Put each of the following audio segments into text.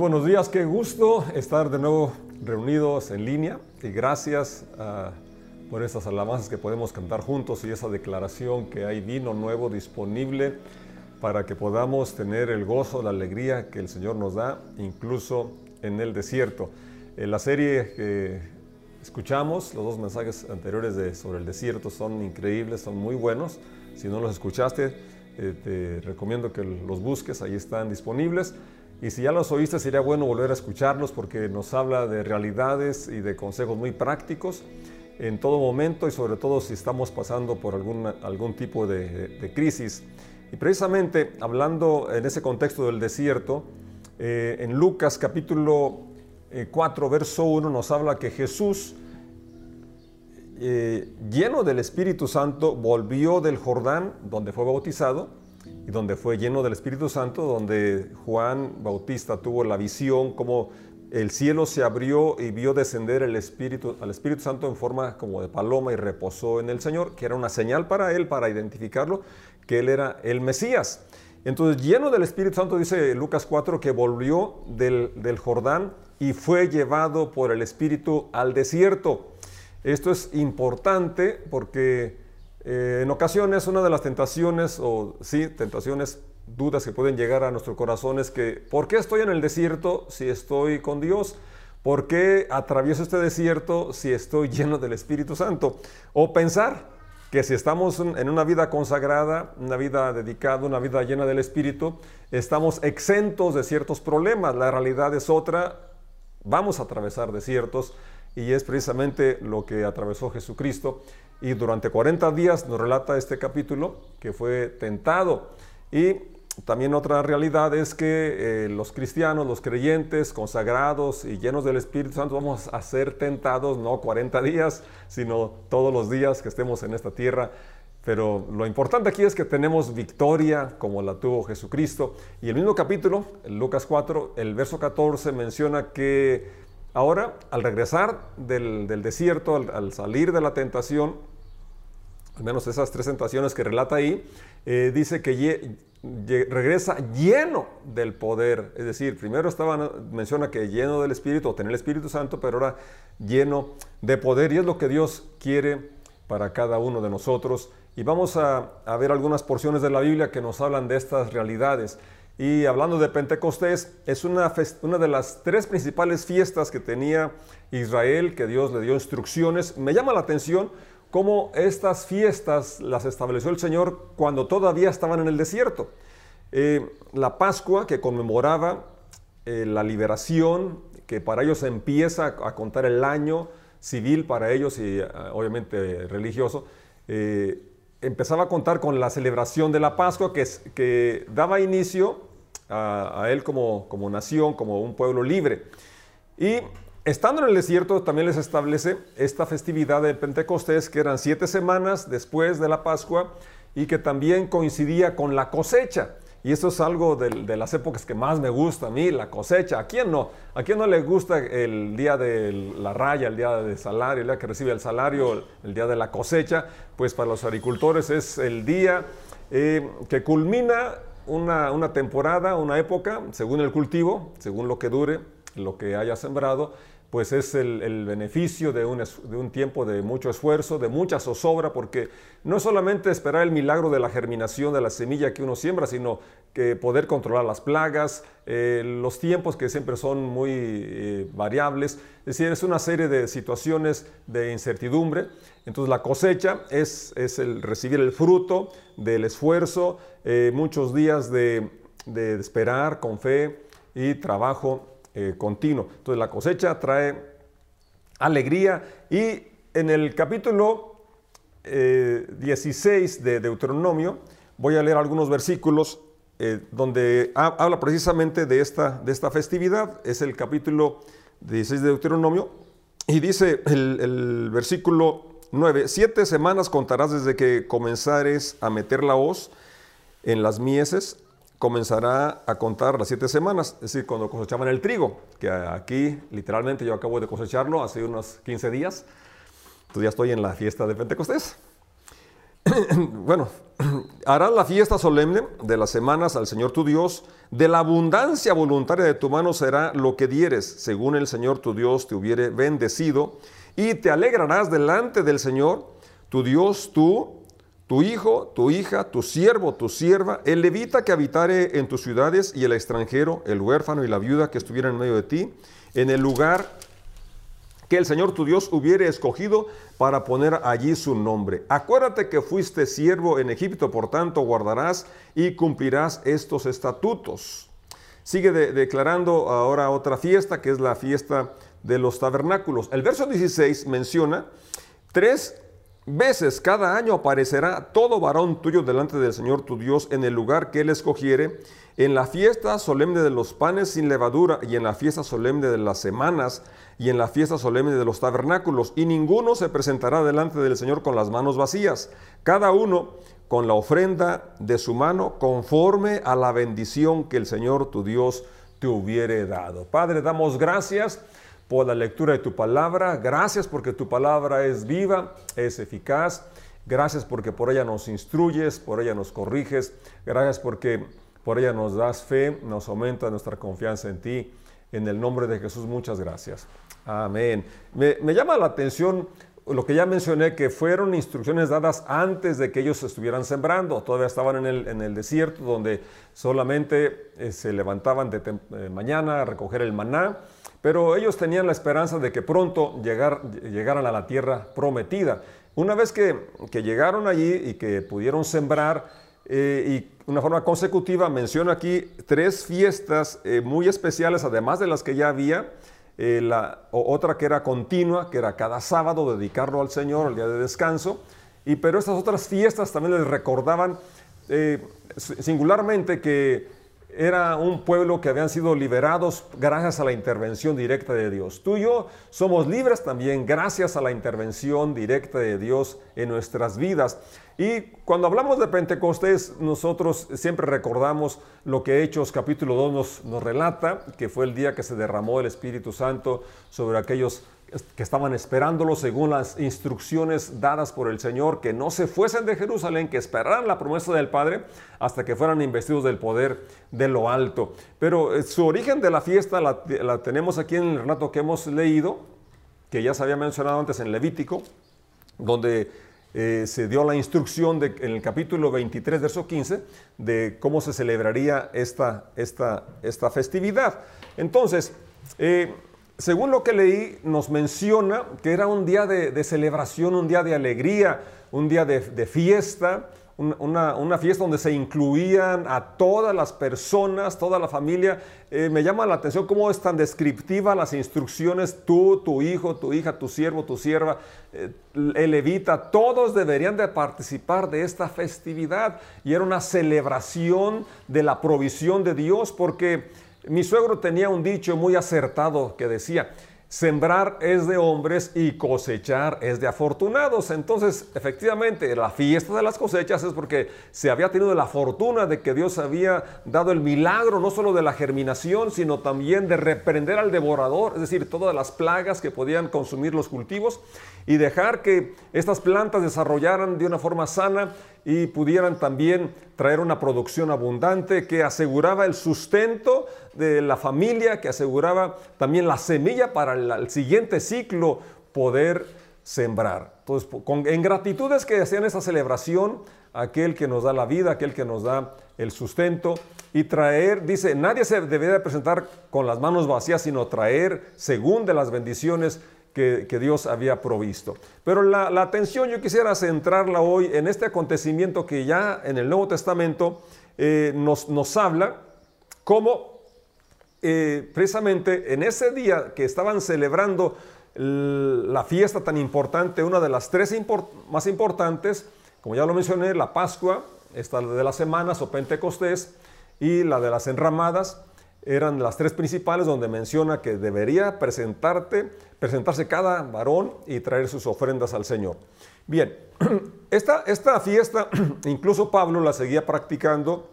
Buenos días, qué gusto estar de nuevo reunidos en línea y gracias ah, por estas alabanzas que podemos cantar juntos y esa declaración que hay vino nuevo disponible para que podamos tener el gozo, la alegría que el Señor nos da, incluso en el desierto. En la serie que escuchamos, los dos mensajes anteriores sobre el desierto son increíbles, son muy buenos. Si no los escuchaste, eh, te recomiendo que los busques, ahí están disponibles. Y si ya los oíste, sería bueno volver a escucharlos porque nos habla de realidades y de consejos muy prácticos en todo momento y sobre todo si estamos pasando por algún, algún tipo de, crisis. Y precisamente hablando en ese contexto del desierto, eh, en Lucas capítulo 4, eh, verso 1 nos habla que Jesús, eh, lleno del Espíritu Santo, volvió del Jordán, donde fue bautizado, y donde fue lleno del Espíritu Santo, donde Juan Bautista tuvo la visión como el cielo se abrió y vio descender el Espíritu, al Espíritu Santo en forma como de paloma y reposó en el Señor, que era una señal para él, para identificarlo, que él era el Mesías. Entonces, lleno del Espíritu Santo, dice Lucas 4, que volvió del, del Jordán y fue llevado por el Espíritu al desierto. Esto es importante porque eh, en ocasiones una de las tentaciones, o sí, tentaciones, dudas que pueden llegar a nuestro corazón es que, ¿por qué estoy en el desierto si estoy con Dios? ¿Por qué atravieso este desierto si estoy lleno del Espíritu Santo? O pensar que si estamos en una vida consagrada, una vida dedicada, una vida llena del Espíritu, estamos exentos de ciertos problemas. La realidad es otra, vamos a atravesar desiertos y es precisamente lo que atravesó Jesucristo y durante 40 días nos relata este capítulo que fue tentado. Y también otra realidad es que eh, los cristianos, los creyentes, consagrados y llenos del Espíritu Santo, vamos a ser tentados no 40 días, sino todos los días que estemos en esta tierra. Pero lo importante aquí es que tenemos victoria como la tuvo Jesucristo. Y el mismo capítulo, Lucas 4, el verso 14, menciona que Ahora, al regresar del, desierto, al, salir de la tentación, al menos esas tres tentaciones que relata ahí, eh, dice que regresa lleno del poder. Es decir, primero estaba, menciona que lleno del Espíritu, o tener el Espíritu Santo, pero ahora lleno de poder. Y es lo que Dios quiere para cada uno de nosotros. Y vamos a, ver algunas porciones de la Biblia que nos hablan de estas realidades. Y hablando de Pentecostés, es una, de las tres principales fiestas que tenía Israel, que Dios le dio instrucciones. Me llama la atención cómo estas fiestas las estableció el Señor cuando todavía estaban en el desierto. Eh, la Pascua, que conmemoraba eh, la liberación, que para ellos empieza a contar el año civil para ellos y eh, obviamente religioso, empezaba a contar con la celebración de la Pascua que, daba inicio a, él como, como nación, como un pueblo libre. Y estando en el desierto también les establece esta festividad de Pentecostés, que eran siete semanas después de la Pascua y que también coincidía con la cosecha. Y eso es algo de, las épocas que más me gusta a mí, la cosecha. ¿A quién no? ¿A quién no le gusta el día de la raya, el día de salario, el día que recibe el salario, el día de la cosecha? Pues para los agricultores es el día eh, que culmina una, temporada, una época, según el cultivo, según lo que dure, lo que haya sembrado, pues es el, beneficio de un, tiempo de mucho esfuerzo, de mucha zozobra, porque no es solamente esperar el milagro de la germinación de la semilla que uno siembra, sino que poder controlar las plagas, eh, los tiempos que siempre son muy eh, variables, es decir, es una serie de situaciones de incertidumbre. Entonces la cosecha es, el recibir el fruto del esfuerzo, eh, muchos días de esperar con fe y trabajo eh, continuo. Entonces la cosecha trae alegría y en el capítulo 16 eh, de Deuteronomio voy a leer algunos versículos eh, donde habla precisamente de esta, de esta festividad. Es el capítulo 16 de Deuteronomio y dice el, versículo 9, siete semanas contarás desde que comenzares a meter la hoz en las mieses comenzará a contar las siete semanas, es decir, cuando cosechaban el trigo, que aquí literalmente yo acabo de cosecharlo hace unos 15 días, entonces ya estoy en la fiesta de Pentecostés. bueno, harás la fiesta solemne de las semanas al Señor tu Dios. De la abundancia voluntaria de tu mano será lo que dieres, según el Señor tu Dios te hubiere bendecido. Y te alegrarás delante del Señor tu Dios, tú, tu hijo, tu hija, tu siervo, tu sierva, el levita que habitare en tus ciudades y el extranjero, el huérfano y la viuda que estuvieran en medio de ti, en el lugar que el Señor tu Dios hubiere escogido para poner allí su nombre. Acuérdate que fuiste siervo en Egipto, por tanto guardarás y cumplirás estos estatutos. Sigue declarando ahora otra fiesta, que es la fiesta de los tabernáculos. El verso 16 menciona tres veces cada año aparecerá todo varón tuyo delante del Señor tu Dios en el lugar que Él escogiere, en la fiesta solemne de los panes sin levadura y en la fiesta solemne de las semanas y en la fiesta solemne de los tabernáculos. Y ninguno se presentará delante del Señor con las manos vacías, cada uno con la ofrenda de su mano conforme a la bendición que el Señor tu Dios te hubiere dado. Padre, damos gracias por la lectura de tu palabra. Gracias porque tu palabra es viva, es eficaz. Gracias porque por ella nos instruyes, por ella nos corriges. Gracias porque por ella nos das fe, nos aumenta nuestra confianza en ti. En el nombre de Jesús, muchas gracias. Amén. Me, llama la atención lo que ya mencioné, que fueron instrucciones dadas antes de que ellos estuvieran sembrando. Todavía estaban en el, desierto donde solamente eh, se levantaban de eh, mañana a recoger el maná pero ellos tenían la esperanza de que pronto llegar, llegaran a la tierra prometida. Una vez que, llegaron allí y que pudieron sembrar, eh, y una forma consecutiva, menciona aquí tres fiestas eh, muy especiales, además de las que ya había. Eh, la, otra que era continua, que era cada sábado dedicarlo al Señor, el día de descanso. Y pero estas otras fiestas también les recordaban singularmente que era un pueblo que habían sido liberados gracias a la intervención directa de Dios. Tú y yo somos libres también gracias a la intervención directa de Dios en nuestras vidas. Y cuando hablamos de Pentecostés, nosotros siempre recordamos lo que Hechos capítulo 2 nos, relata, que fue el día que se derramó el Espíritu Santo sobre aquellos que estaban esperándolo según las instrucciones dadas por el Señor, que no se fuesen de Jerusalén, que esperaran la promesa del Padre hasta que fueran investidos del poder de lo alto. Pero eh, su origen de la fiesta la, tenemos aquí en el relato que hemos leído, que ya se había mencionado antes en Levítico, donde eh, se dio la instrucción en el capítulo 23, verso 15, de cómo se celebraría esta, esta, esta festividad. Entonces, eh, según lo que leí, nos menciona que era un día de, celebración, un día de alegría, un día de, fiesta, una, fiesta donde se incluían a todas las personas, toda la familia. Eh, me llama la atención cómo es tan descriptiva las instrucciones, tú, tu hijo, tu hija, tu siervo, tu sierva, eh, el levita, todos deberían de participar de esta festividad. Y era una celebración de la provisión de Dios porque mi suegro tenía un dicho muy acertado que decía, Sembrar es de hombres y cosechar es de afortunados. Entonces, efectivamente, la fiesta de las cosechas es porque se había tenido la fortuna de que Dios había dado el milagro no solo de la germinación, sino también de reprender al devorador, es decir, todas las plagas que podían consumir los cultivos y dejar que estas plantas desarrollaran de una forma sana y pudieran también traer una producción abundante que aseguraba el sustento de la familia, que aseguraba también la semilla para el, siguiente ciclo poder sembrar. Entonces, con, en gratitud es que hacían esa celebración, aquel que nos da la vida, aquel que nos da el sustento, y traer, dice, nadie se debería presentar con las manos vacías, sino traer según de las bendiciones que, Dios había provisto. Pero la, atención yo quisiera centrarla hoy en este acontecimiento que ya en el Nuevo Testamento eh, nos, nos habla cómo eh, precisamente en ese día que estaban celebrando la fiesta tan importante, una de las tres más importantes, como ya lo mencioné, la Pascua, esta de las semanas o Pentecostés y la de las enramadas, eran las tres principales donde menciona que debería presentarte, presentarse cada varón y traer sus ofrendas al Señor. Bien, esta, esta fiesta incluso Pablo la seguía practicando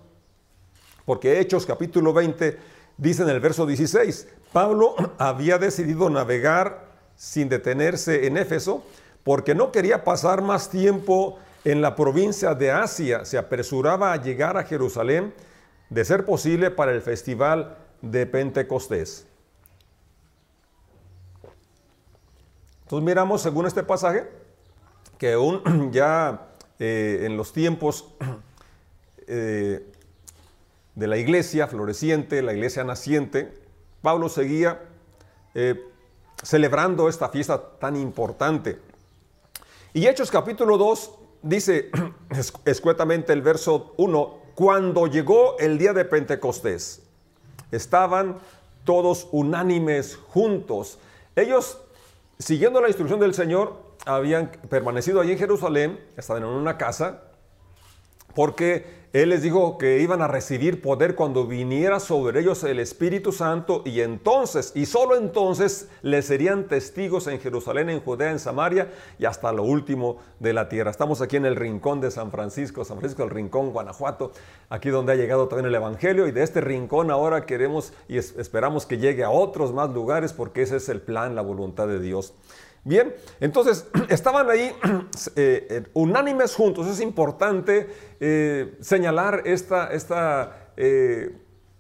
porque Hechos capítulo 20 dice en el verso 16, Pablo había decidido navegar sin detenerse en Éfeso porque no quería pasar más tiempo en la provincia de Asia se apresuraba a llegar a Jerusalén, de ser posible para el festival de Pentecostés. Entonces miramos, según este pasaje, que aún ya eh, en los tiempos eh, de la iglesia floreciente, la iglesia naciente, Pablo seguía eh, celebrando esta fiesta tan importante. Y Hechos capítulo 2 dice escuetamente el verso 1, cuando llegó el día de Pentecostés, estaban todos unánimes juntos. Ellos, siguiendo la instrucción del Señor, habían permanecido allí en Jerusalén, estaban en una casa, porque él les dijo que iban a recibir poder cuando viniera sobre ellos el Espíritu Santo y entonces, y solo entonces, les serían testigos en Jerusalén, en Judea, en Samaria y hasta lo último de la tierra. Estamos aquí en el rincón de San Francisco, San Francisco del Rincón, Guanajuato, aquí donde ha llegado también el Evangelio y de este rincón ahora queremos y esperamos que llegue a otros más lugares porque ese es el plan, la voluntad de Dios. Bien, entonces estaban ahí eh, eh, unánimes juntos. Es importante eh, señalar esta, esta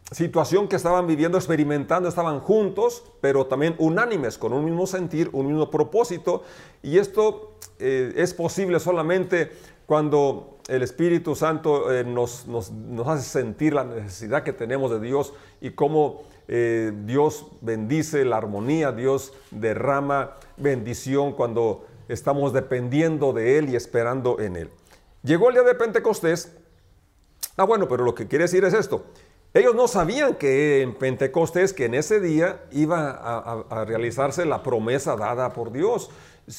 situación que estaban viviendo, experimentando, estaban juntos, pero también unánimes, con un mismo sentir, un mismo propósito. Y esto es posible solamente cuando el Espíritu Santo nos, nos, nos hace sentir la necesidad que tenemos de Dios y cómo eh, Dios bendice la armonía, Dios derrama bendición cuando estamos dependiendo de Él y esperando en Él. Llegó el día de Pentecostés. Ah, bueno, pero lo que quiere decir es esto. Ellos no sabían que en Pentecostés, que en ese día iba a realizarse la promesa dada por Dios.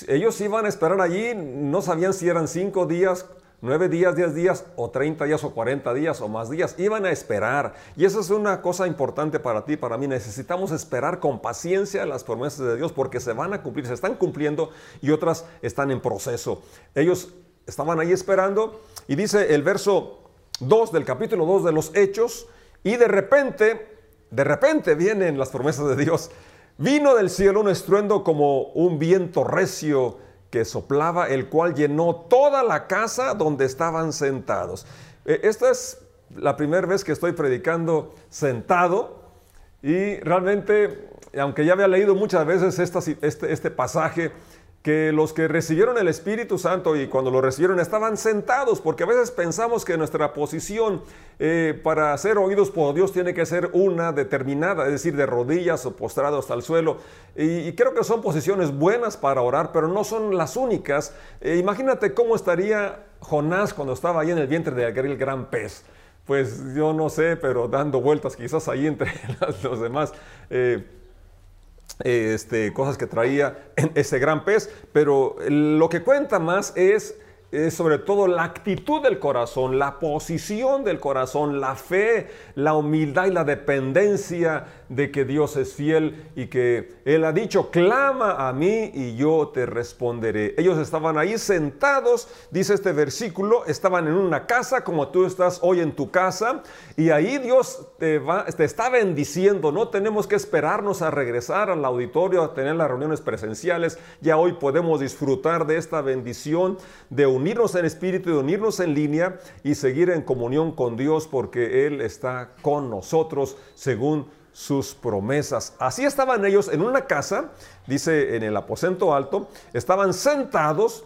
Ellos iban a esperar allí, no sabían si eran cinco días, nueve días, diez días, o treinta días, o cuarenta días, o más días. Iban a esperar. Y eso es una cosa importante para ti, para mí. Necesitamos esperar con paciencia las promesas de Dios porque se van a cumplir, se están cumpliendo y otras están en proceso. Ellos estaban ahí esperando y dice el verso 2 del capítulo 2 de los Hechos, y de repente, de repente vienen las promesas de Dios. Vino del cielo un estruendo como un viento recio que soplaba, el cual llenó toda la casa donde estaban sentados. E, esta es la primera vez que estoy predicando sentado y realmente, aunque ya había leído muchas veces este, este pasaje, que los que recibieron el Espíritu Santo y cuando lo recibieron estaban sentados, porque a veces pensamos que nuestra posición eh, para ser oídos por Dios tiene que ser una determinada, es decir, de rodillas o postrado hasta el suelo. Y, creo que son posiciones buenas para orar, pero no son las únicas. Eh, imagínate cómo estaría Jonás cuando estaba ahí en el vientre del gran pez pues yo no sé, pero dando vueltas quizás ahí entre los demás. Eh, este, cosas que traía ese gran pez, pero lo que cuenta más es es sobre todo la actitud del corazón, la posición del corazón, la fe, la humildad y la dependencia de que Dios es fiel y que Él ha dicho, clama a mí y yo te responderé. Ellos estaban ahí sentados, dice este versículo, estaban en una casa como tú estás hoy en tu casa y ahí Dios te, va, te está bendiciendo. No tenemos que esperarnos a regresar al auditorio a tener las reuniones presenciales. Ya hoy podemos disfrutar de esta bendición de unirnos en espíritu, de unirnos en línea y seguir en comunión con Dios porque Él está con nosotros según sus promesas. Así estaban ellos en una casa, dice en el aposento alto, estaban sentados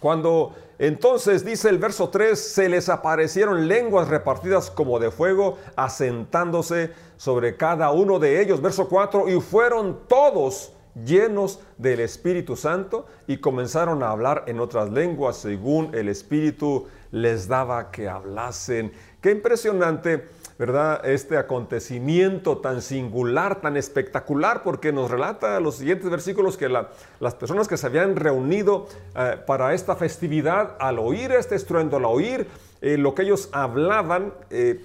cuando entonces dice el verso 3, se les aparecieron lenguas repartidas como de fuego, asentándose sobre cada uno de ellos. Verso 4, y fueron todos llenos del Espíritu Santo y comenzaron a hablar en otras lenguas según el Espíritu les daba que hablasen. Qué impresionante ¿verdad? Este acontecimiento tan singular, tan espectacular, porque nos relata los siguientes versículos que las personas que se habían reunido eh, para esta festividad, al oír este estruendo, al oír eh, lo que ellos hablaban, eh,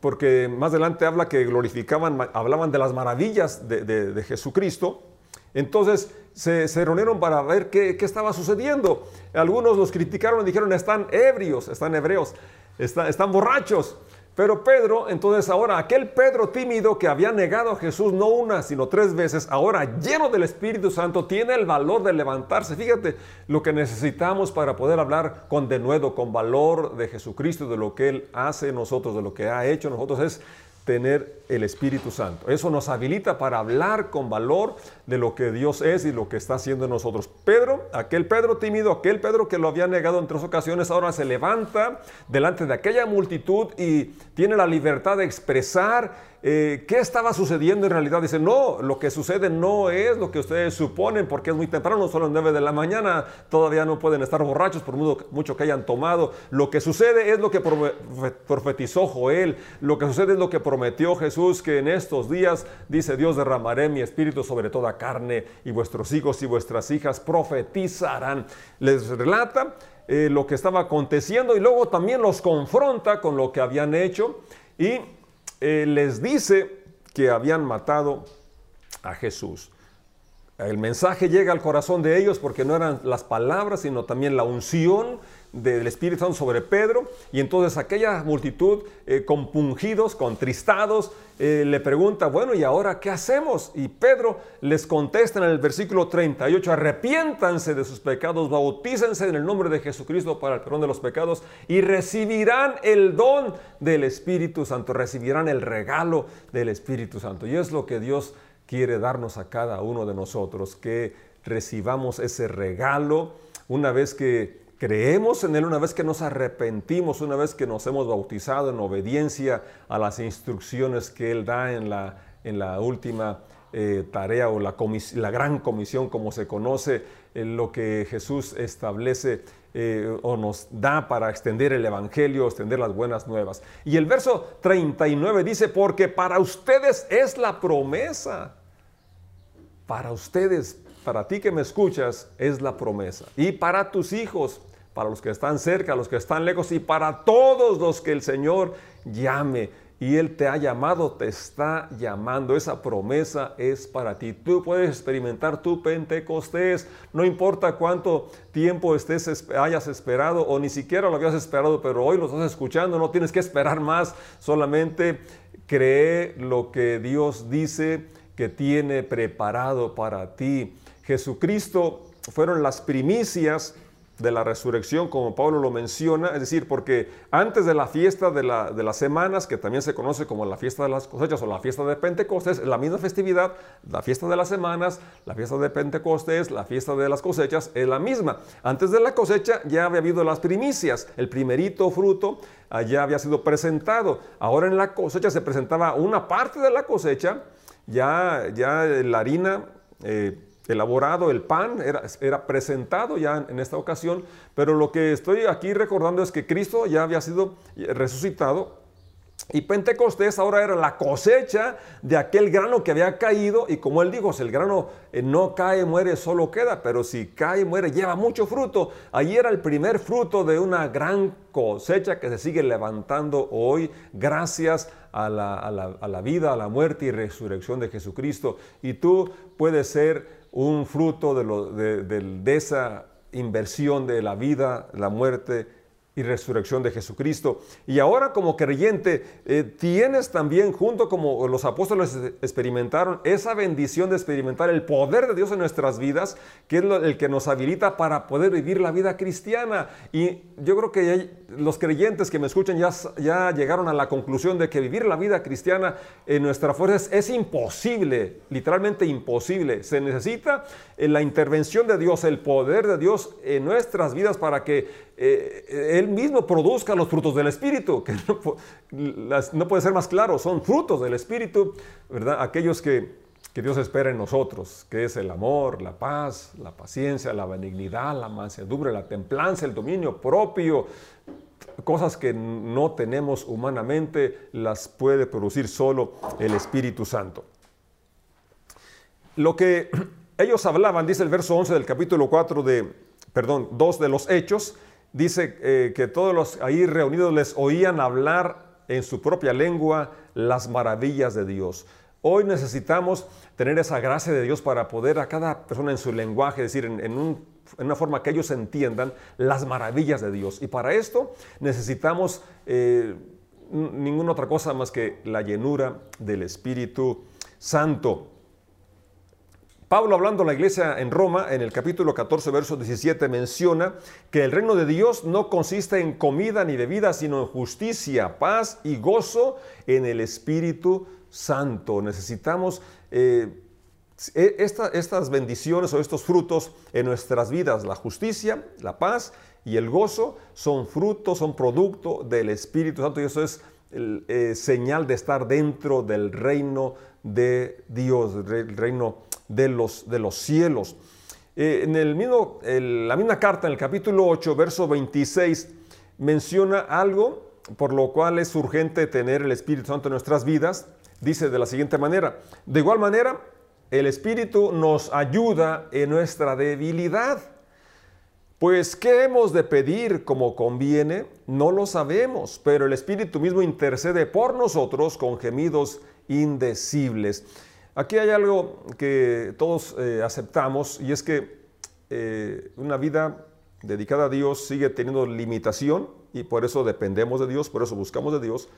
porque más adelante habla que glorificaban, hablaban de las maravillas de, Jesucristo, entonces se, reunieron para ver qué, estaba sucediendo. Algunos los criticaron y dijeron, están ebrios, están hebreos, están borrachos. Pero Pedro, entonces ahora, aquel Pedro tímido que había negado a Jesús no una, sino tres veces, ahora lleno del Espíritu Santo, tiene el valor de levantarse. Fíjate lo que necesitamos para poder hablar con denuedo, con valor de Jesucristo, de lo que Él hace nosotros, de lo que ha hecho nosotros, es tener el Espíritu Santo. Eso nos habilita para hablar con valor de lo que Dios es y lo que está haciendo en nosotros. Pedro, aquel Pedro tímido, aquel Pedro que lo había negado en tres ocasiones, ahora se levanta delante de aquella multitud y tiene la libertad de expresar eh, qué estaba sucediendo en realidad. Dice, no, lo que sucede no es lo que ustedes suponen porque es muy temprano, solo en 9 de la mañana, todavía no pueden estar borrachos por mucho que hayan tomado. Lo que sucede es lo que profetizó Joel, lo que sucede es lo que prometió Jesús, que en estos días, dice Dios, derramaré mi espíritu sobre toda carne y vuestros hijos y vuestras hijas profetizarán. Les relata eh, lo que estaba aconteciendo y luego también los confronta con lo que habían hecho y eh, les dice que habían matado a Jesús. El mensaje llega al corazón de ellos porque no eran las palabras, sino también la unción del Espíritu Santo sobre Pedro. Y entonces aquella multitud, eh, compungidos, contristados, eh, le pregunta, bueno, ¿y ahora qué hacemos? Y Pedro les contesta en el versículo 38, arrepiéntanse de sus pecados, bautícense en el nombre de Jesucristo para el perdón de los pecados y recibirán el don del Espíritu Santo, recibirán el regalo del Espíritu Santo. Y es lo que Dios quiere darnos a cada uno de nosotros, que recibamos ese regalo una vez que creemos en Él, una vez que nos arrepentimos, una vez que nos hemos bautizado en obediencia a las instrucciones que Él da en la, en la última eh, tarea o la, la, gran comisión, como se conoce, lo que Jesús establece eh, o nos da para extender el Evangelio, extender las buenas nuevas. Y el verso 39 dice, porque para ustedes es la promesa. Para ustedes, para ti que me escuchas, es la promesa. Y para tus hijos, para los que están cerca, los que están lejos y para todos los que el Señor llame. Y Él te ha llamado, te está llamando. Esa promesa es para ti. Tú puedes experimentar tu Pentecostés. No importa cuánto tiempo estés, hayas esperado o ni siquiera lo habías esperado, pero hoy lo estás escuchando. No tienes que esperar más. Solamente cree lo que Dios dice que tiene preparado para ti. Jesucristo fueron las primicias de la resurrección, como Pablo lo menciona, es decir, porque antes de la fiesta de, las semanas, que también se conoce como la fiesta de las cosechas o la fiesta de Pentecostés, la misma festividad, la fiesta de las semanas, la fiesta de Pentecostés, la fiesta de las cosechas, es la misma. Antes de la cosecha ya había habido las primicias, el primerito fruto ya había sido presentado. Ahora en la cosecha se presentaba una parte de la cosecha, ya, ya la harina. Eh, elaborado, el pan era, era, presentado ya en esta ocasión, pero lo que estoy aquí recordando es que Cristo ya había sido resucitado y Pentecostés ahora era la cosecha de aquel grano que había caído y como él dijo, si el grano eh, no cae, muere, solo queda, pero si cae, muere, lleva mucho fruto. Allí era el primer fruto de una gran cosecha que se sigue levantando hoy gracias a la, vida, a la muerte y resurrección de Jesucristo. Y tú puedes ser un fruto de, esa inversión de la vida, la muerte y resurrección de Jesucristo. Y ahora como creyente eh, tienes también, junto como los apóstoles experimentaron, esa bendición de experimentar el poder de Dios en nuestras vidas, que es el que nos habilita para poder vivir la vida cristiana. Y yo creo que los creyentes que me escuchan ya, ya llegaron a la conclusión de que vivir la vida cristiana en nuestra fuerza es, imposible, literalmente imposible. Se necesita eh, la intervención de Dios, el poder de Dios en nuestras vidas para que eh, Él mismo produzca los frutos del Espíritu, que no, puede ser más claro, son frutos del Espíritu, ¿verdad? Aquellos que, que Dios espera en nosotros, que es el amor, la paz, la paciencia, la benignidad, la mansedumbre, la templanza, el dominio propio, cosas que no tenemos humanamente, las puede producir solo el Espíritu Santo. Lo que ellos hablaban, dice el verso 11 del capítulo 4 de, perdón, 2 de los Hechos, dice eh, que todos los ahí reunidos les oían hablar en su propia lengua las maravillas de Dios. Hoy necesitamos tener esa gracia de Dios para poder a cada persona en su lenguaje decir en, una forma que ellos entiendan las maravillas de Dios. Y para esto necesitamos eh, ninguna otra cosa más que la llenura del Espíritu Santo. Pablo hablando a la iglesia en Roma, en el capítulo 14, verso 17, menciona que el reino de Dios no consiste en comida ni bebida, sino en justicia, paz y gozo en el Espíritu Santo. Necesitamos eh, e, estas bendiciones o estos frutos en nuestras vidas, la justicia, la paz y el gozo, son frutos, son producto del Espíritu Santo y eso es eh, señal de estar dentro del reino de Dios, el reino de los, de los cielos. Eh, en el mismo, la misma carta, en el capítulo 8, verso 26, menciona algo por lo cual es urgente tener el Espíritu Santo en nuestras vidas. Dice de la siguiente manera, de igual manera, el Espíritu nos ayuda en nuestra debilidad. Pues, ¿qué hemos de pedir como conviene? No lo sabemos, pero el Espíritu mismo intercede por nosotros con gemidos indecibles. Aquí hay algo que todos eh, aceptamos y es que eh, una vida dedicada a Dios sigue teniendo limitación y por eso dependemos de Dios, por eso buscamos de Dios.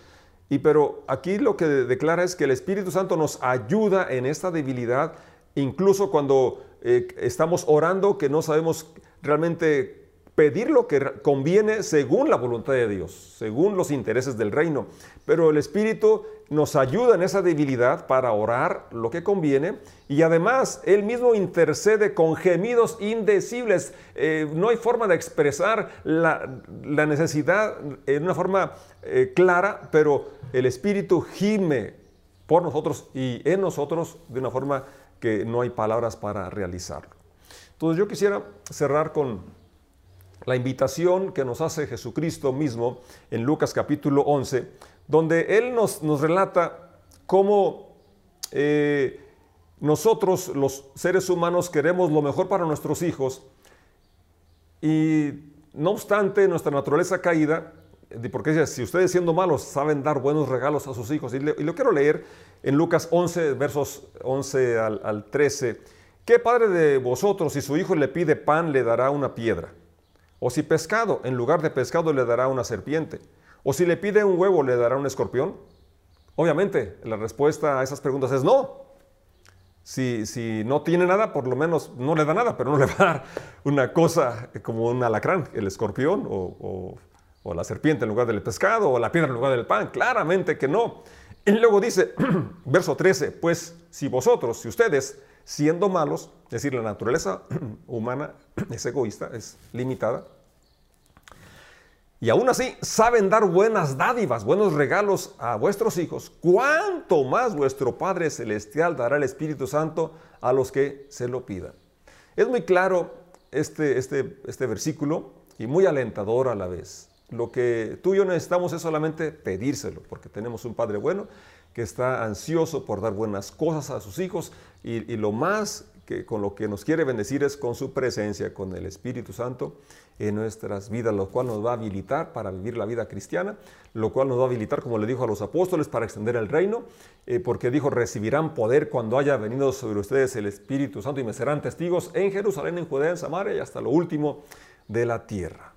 Y pero aquí lo que declara es que el Espíritu Santo nos ayuda en esta debilidad, incluso cuando eh, estamos orando que no sabemos realmente pedir lo que conviene según la voluntad de Dios, según los intereses del reino. Pero el Espíritu nos ayuda en esa debilidad para orar lo que conviene y además Él mismo intercede con gemidos indecibles. Eh, no hay forma de expresar la, necesidad en una forma eh, clara, pero el Espíritu gime por nosotros y en nosotros de una forma que no hay palabras para realizarlo. Entonces yo quisiera cerrar con la invitación que nos hace Jesucristo mismo en Lucas capítulo 11, donde Él nos, nos relata cómo eh, nosotros los seres humanos queremos lo mejor para nuestros hijos y no obstante nuestra naturaleza caída, porque si ustedes siendo malos saben dar buenos regalos a sus hijos, y, lo quiero leer en Lucas 11, versos 11 al, al 13, ¿qué padre de vosotros si su hijo le pide pan le dará una piedra? O si pescado, en lugar de pescado le dará una serpiente. O si le pide un huevo, le dará un escorpión. Obviamente, la respuesta a esas preguntas es no. Si, si, no tiene nada, por lo menos no le da nada, pero no le va a dar una cosa como un alacrán, el escorpión o, o la serpiente en lugar del pescado o la piedra en lugar del pan. Claramente que no. Y luego dice, verso 13, pues si vosotros, si ustedes, siendo malos, es decir, la naturaleza humana es egoísta, es limitada, y aún así saben dar buenas dádivas, buenos regalos a vuestros hijos, cuánto más vuestro Padre Celestial dará el Espíritu Santo a los que se lo pidan. Es muy claro este, este, este versículo y muy alentador a la vez. Lo que tú y yo necesitamos es solamente pedírselo, porque tenemos un Padre bueno que está ansioso por dar buenas cosas a sus hijos y, lo más que con lo que nos quiere bendecir es con su presencia, con el Espíritu Santo en nuestras vidas, lo cual nos va a habilitar para vivir la vida cristiana, lo cual nos va a habilitar, como le dijo a los apóstoles, para extender el reino, eh, porque dijo, recibirán poder cuando haya venido sobre ustedes el Espíritu Santo y me serán testigos en Jerusalén, en Judea, en Samaria y hasta lo último de la tierra.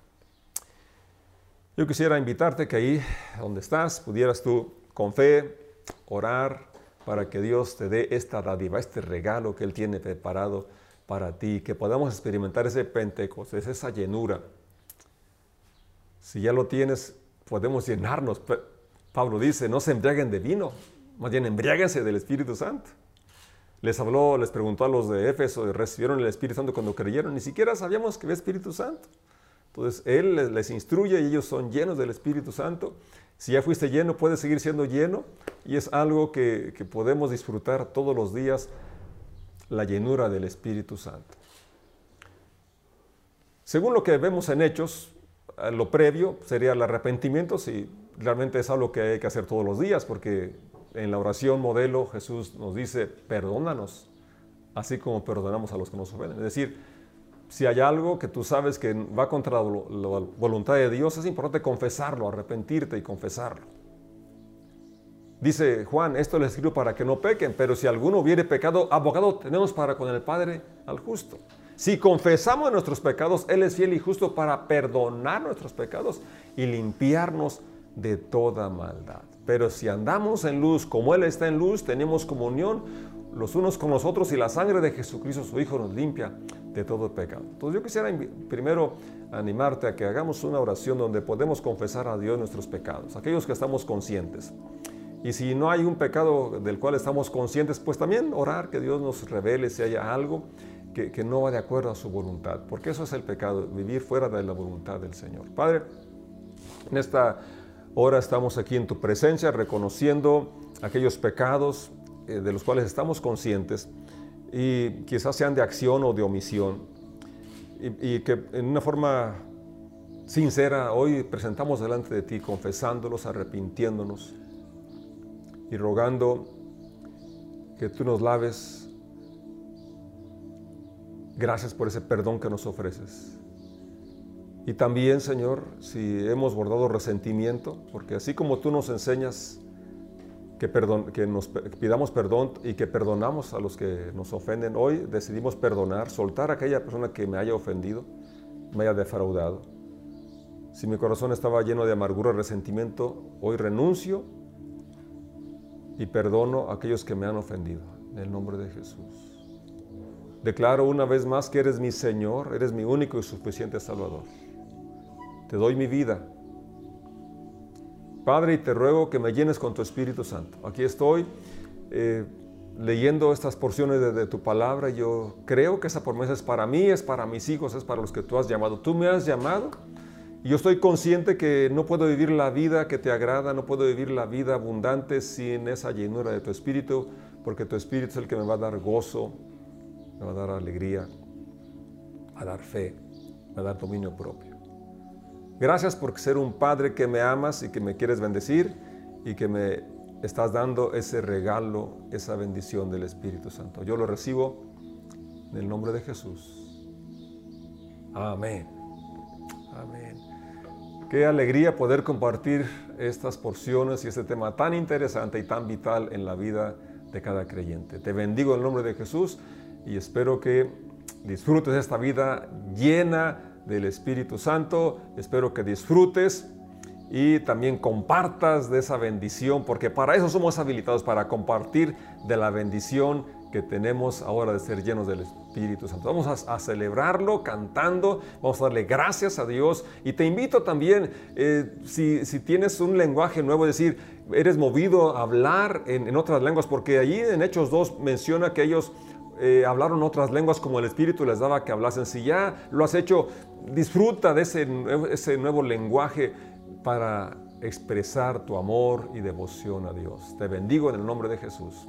Yo quisiera invitarte que ahí donde estás pudieras tú con fe orar para que Dios te dé esta dádiva, este regalo que Él tiene preparado para ti, que podamos experimentar ese Pentecostés, esa llenura. Si ya lo tienes, podemos llenarnos. Pablo dice, no se embriaguen de vino, más bien embriáguense del Espíritu Santo. Les habló, les preguntó a los de Éfeso, recibieron el Espíritu Santo cuando creyeron, ni siquiera sabíamos que había Espíritu Santo. Entonces Él les, instruye y ellos son llenos del Espíritu Santo. Si ya fuiste lleno, puedes seguir siendo lleno y es algo que, podemos disfrutar todos los días, la llenura del Espíritu Santo. Según lo que vemos en Hechos, lo previo sería el arrepentimiento, si realmente es algo que hay que hacer todos los días, porque en la oración modelo Jesús nos dice, perdónanos, así como perdonamos a los que nos ofenden. Es decir, si hay algo que tú sabes que va contra la, voluntad de Dios, es importante confesarlo, arrepentirte y confesarlo. Dice Juan, esto les escribo para que no pequen, pero si alguno hubiere pecado, abogado tenemos para con el Padre al justo. Si confesamos nuestros pecados, Él es fiel y justo para perdonar nuestros pecados y limpiarnos de toda maldad. Pero si andamos en luz como Él está en luz, tenemos comunión los unos con los otros y la sangre de Jesucristo, su Hijo, nos limpia de todo pecado. Entonces yo quisiera primero animarte a que hagamos una oración donde podemos confesar a Dios nuestros pecados, aquellos que estamos conscientes. Y si no hay un pecado del cual estamos conscientes, pues también orar que Dios nos revele si hay algo que, que no va de acuerdo a su voluntad, porque eso es el pecado, vivir fuera de la voluntad del Señor. Padre, en esta hora estamos aquí en tu presencia reconociendo aquellos pecados de los cuales estamos conscientes y quizás sean de acción o de omisión y, y que en una forma sincera hoy presentamos delante de ti confesándolos, arrepintiéndonos y rogando que tú nos laves. Gracias por ese perdón que nos ofreces. Y también, Señor, si hemos guardado resentimiento, porque así como tú nos enseñas que, nos pidamos perdón y que perdonamos a los que nos ofenden, hoy decidimos perdonar, soltar a aquella persona que me haya ofendido, me haya defraudado. Si mi corazón estaba lleno de amargura resentimiento, hoy renuncio y perdono a aquellos que me han ofendido, en el nombre de Jesús. Declaro una vez más que eres mi Señor, eres mi único y suficiente Salvador. Te doy mi vida. Padre, te ruego que me llenes con tu Espíritu Santo. Aquí estoy eh, leyendo estas porciones de, de, tu palabra. Yo creo que esa promesa es para mí, es para mis hijos, es para los que tú has llamado. Tú me has llamado y yo estoy consciente que no puedo vivir la vida que te agrada, no puedo vivir la vida abundante sin esa llenura de tu Espíritu, porque tu Espíritu es el que me va a dar gozo, me va a dar alegría, a dar fe, a dar dominio propio. Gracias por ser un Padre que me amas y que me quieres bendecir y que me estás dando ese regalo, esa bendición del Espíritu Santo. Yo lo recibo en el nombre de Jesús. Amén. Amén. Qué alegría poder compartir estas porciones y este tema tan interesante y tan vital en la vida de cada creyente. Te bendigo en el nombre de Jesús y espero que disfrutes esta vida llena del Espíritu Santo. Espero que disfrutes y también compartas de esa bendición, porque para eso somos habilitados, para compartir de la bendición que tenemos ahora de ser llenos del Espíritu Santo. Vamos a, celebrarlo cantando, vamos a darle gracias a Dios y te invito también, eh, si, tienes un lenguaje nuevo, es decir, eres movido a hablar en, en otras lenguas, porque allí en Hechos 2 menciona que ellos eh, hablaron otras lenguas como el Espíritu les daba que hablasen. Si ya lo has hecho, disfruta de ese, ese nuevo lenguaje para expresar tu amor y devoción a Dios. Te bendigo en el nombre de Jesús.